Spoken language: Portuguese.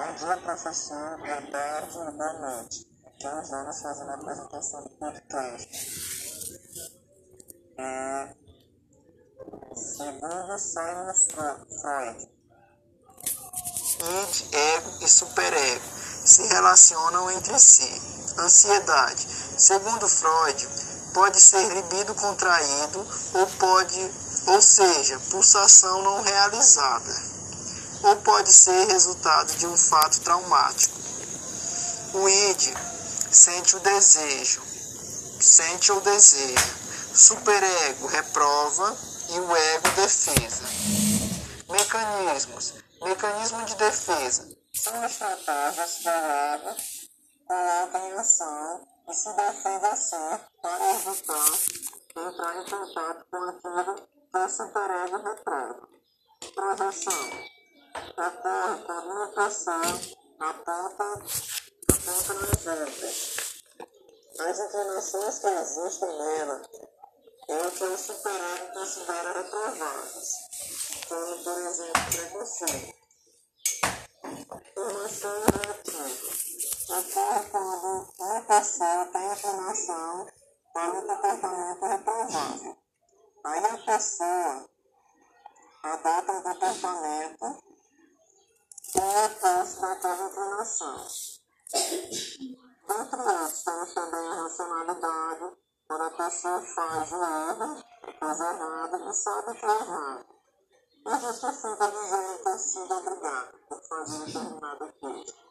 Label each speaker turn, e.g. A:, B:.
A: Bom dia, professor. Boa tarde e boa noite. Aqui é fazendo a apresentação do podcast. É, segundo Simon Freud, id, ego e superego se relacionam entre si. Ansiedade, segundo Freud, pode ser libido contraído ou pode, ou seja, pulsação não realizada ou pode ser resultado de um fato traumático. O id sente o desejo, sente ou deseja. Superego reprova e o ego defesa. Mecanismos. Mecanismo de defesa. São estratégias que o ego coloca em ação e se defende assim para evitar entrar em contato com aquilo que o superego reprova. Projeção ocorre por limitação a ponta, a ponta nas ventas. As inclinações que existem nela é o que o superego considera reprováveis, como, por exemplo, preconceito. Formação relativa. Ocorre quando uma pessoa tem inclinação para um comportamento reprovável. Aí a pessoa adota um comportamento é a face daquela inclinação. Dentre outros, temos também a racionalidade, quando a pessoa faz o erro, faz errado e sabe que é errado. E justifica dizendo ter sido obrigado por fazer determinada coisa.